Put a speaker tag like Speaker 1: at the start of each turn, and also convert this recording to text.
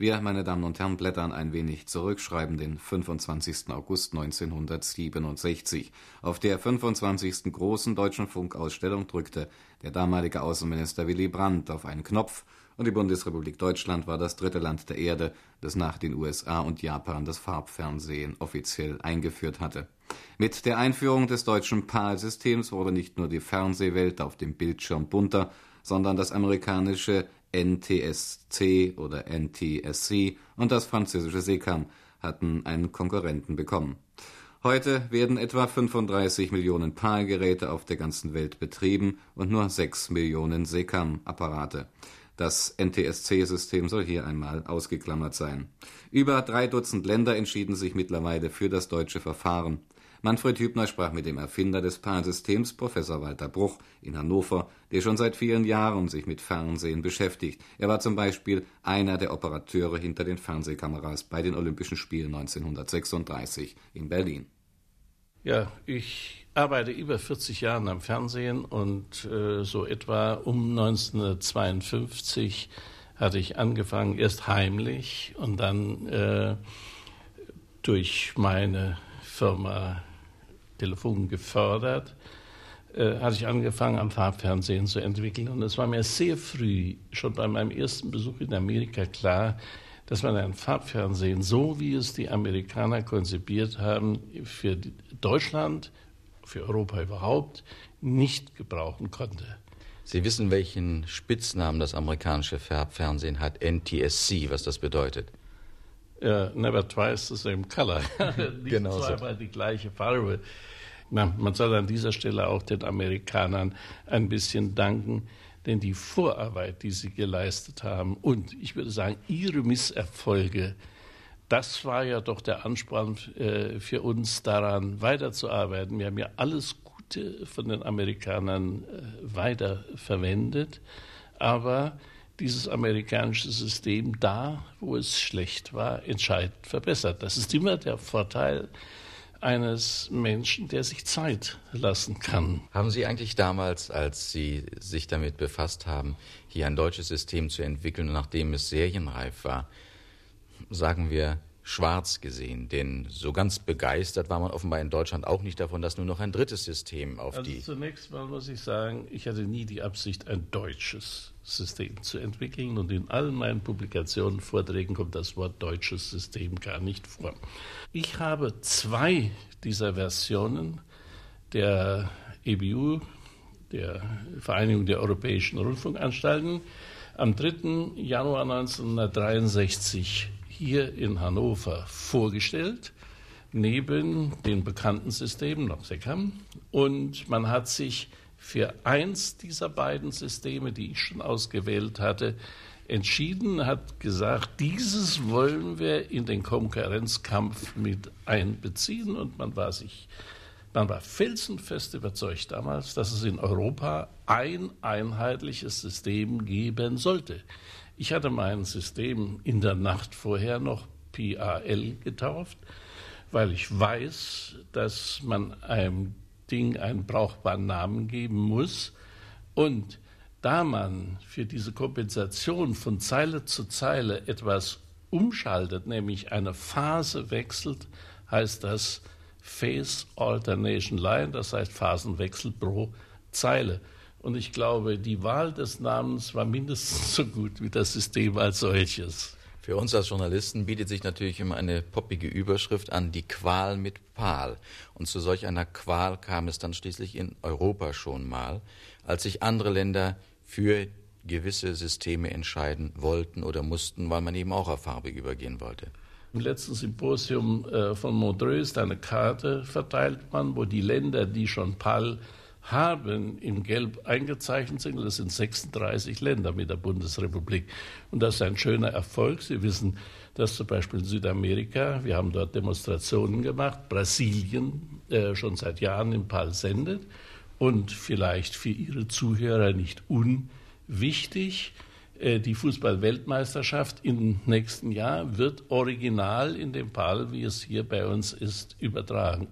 Speaker 1: Wir, meine Damen und Herren, blättern ein wenig zurück, schreiben den 25. August 1967. Auf der 25. großen deutschen Funkausstellung drückte der damalige Außenminister Willy Brandt auf einen Knopf und die Bundesrepublik Deutschland war das dritte Land der Erde, das nach den USA und Japan das Farbfernsehen offiziell eingeführt hatte. Mit der Einführung des deutschen PAL-Systems wurde nicht nur die Fernsehwelt auf dem Bildschirm bunter, sondern das amerikanische NTSC oder NTSC und das französische SECAM hatten einen Konkurrenten bekommen. Heute werden etwa 35 Millionen PAL-Geräte auf der ganzen Welt betrieben und nur 6 Millionen SECAM-Apparate. Das NTSC-System soll hier einmal ausgeklammert sein. Über drei Dutzend Länder entschieden sich mittlerweile für das deutsche Verfahren. Manfred Hübner sprach mit dem Erfinder des PAL-Systems, Professor Walter Bruch, in Hannover, der schon seit vielen Jahren sich mit Fernsehen beschäftigt. Er war zum Beispiel einer der Operateure hinter den Fernsehkameras bei den Olympischen Spielen 1936 in Berlin.
Speaker 2: Ja, ich arbeite über 40 Jahre am Fernsehen und äh, so etwa um 1952 hatte ich angefangen, erst heimlich und dann äh, durch meine Firma Telefon gefördert, äh, hatte ich angefangen, am Farbfernsehen zu entwickeln. Und es war mir sehr früh, schon bei meinem ersten Besuch in Amerika, klar, dass man ein Farbfernsehen, so wie es die Amerikaner konzipiert haben, für Deutschland für Europa überhaupt nicht gebrauchen konnte.
Speaker 3: Sie wissen, welchen Spitznamen das amerikanische Fernsehen hat, NTSC, was das bedeutet.
Speaker 2: Uh, never twice the same color. nicht genau zweimal so. die gleiche Farbe. Na, man soll an dieser Stelle auch den Amerikanern ein bisschen danken, denn die Vorarbeit, die sie geleistet haben und ich würde sagen, ihre Misserfolge, das war ja doch der Ansporn äh, für uns daran weiterzuarbeiten. Wir haben ja alles Gute von den Amerikanern äh, weiterverwendet, aber dieses amerikanische System da, wo es schlecht war, entscheidend verbessert. Das ist immer der Vorteil eines Menschen, der sich Zeit lassen kann.
Speaker 3: Haben Sie eigentlich damals, als Sie sich damit befasst haben, hier ein deutsches System zu entwickeln, nachdem es serienreif war, sagen wir, schwarz gesehen, denn so ganz begeistert war man offenbar in Deutschland auch nicht davon, dass nur noch ein drittes System auf
Speaker 2: also
Speaker 3: die.
Speaker 2: Zunächst mal muss ich sagen, ich hatte nie die Absicht, ein deutsches System zu entwickeln und in allen meinen Publikationen, Vorträgen kommt das Wort deutsches System gar nicht vor. Ich habe zwei dieser Versionen der EBU, der Vereinigung der Europäischen Rundfunkanstalten, am 3. Januar 1963 hier in Hannover vorgestellt, neben den bekannten Systemen noch Secam. Und man hat sich für eins dieser beiden Systeme, die ich schon ausgewählt hatte, entschieden, hat gesagt, dieses wollen wir in den Konkurrenzkampf mit einbeziehen und man war sich man war felsenfest überzeugt damals, dass es in Europa ein einheitliches System geben sollte. Ich hatte mein System in der Nacht vorher noch PAL getauft, weil ich weiß, dass man einem Ding einen brauchbaren Namen geben muss. Und da man für diese Kompensation von Zeile zu Zeile etwas umschaltet, nämlich eine Phase wechselt, heißt das Phase Alternation Line, das heißt Phasenwechsel pro Zeile. Und ich glaube, die Wahl des Namens war mindestens so gut wie das System als solches.
Speaker 3: Für uns als Journalisten bietet sich natürlich immer eine poppige Überschrift an, die Qual mit Pal. Und zu solch einer Qual kam es dann schließlich in Europa schon mal, als sich andere Länder für gewisse Systeme entscheiden wollten oder mussten, weil man eben auch auf Farbe übergehen wollte.
Speaker 2: Im letzten Symposium äh, von Montreux ist eine Karte verteilt man, wo die Länder, die schon PAL haben in Gelb eingezeichnet sind. Das sind 36 Länder mit der Bundesrepublik. Und das ist ein schöner Erfolg. Sie wissen, dass zum Beispiel in Südamerika, wir haben dort Demonstrationen gemacht, Brasilien äh, schon seit Jahren im PAL sendet und vielleicht für Ihre Zuhörer nicht unwichtig. Äh, die Fußball-Weltmeisterschaft im nächsten Jahr wird original in dem PAL, wie es hier bei uns ist, übertragen.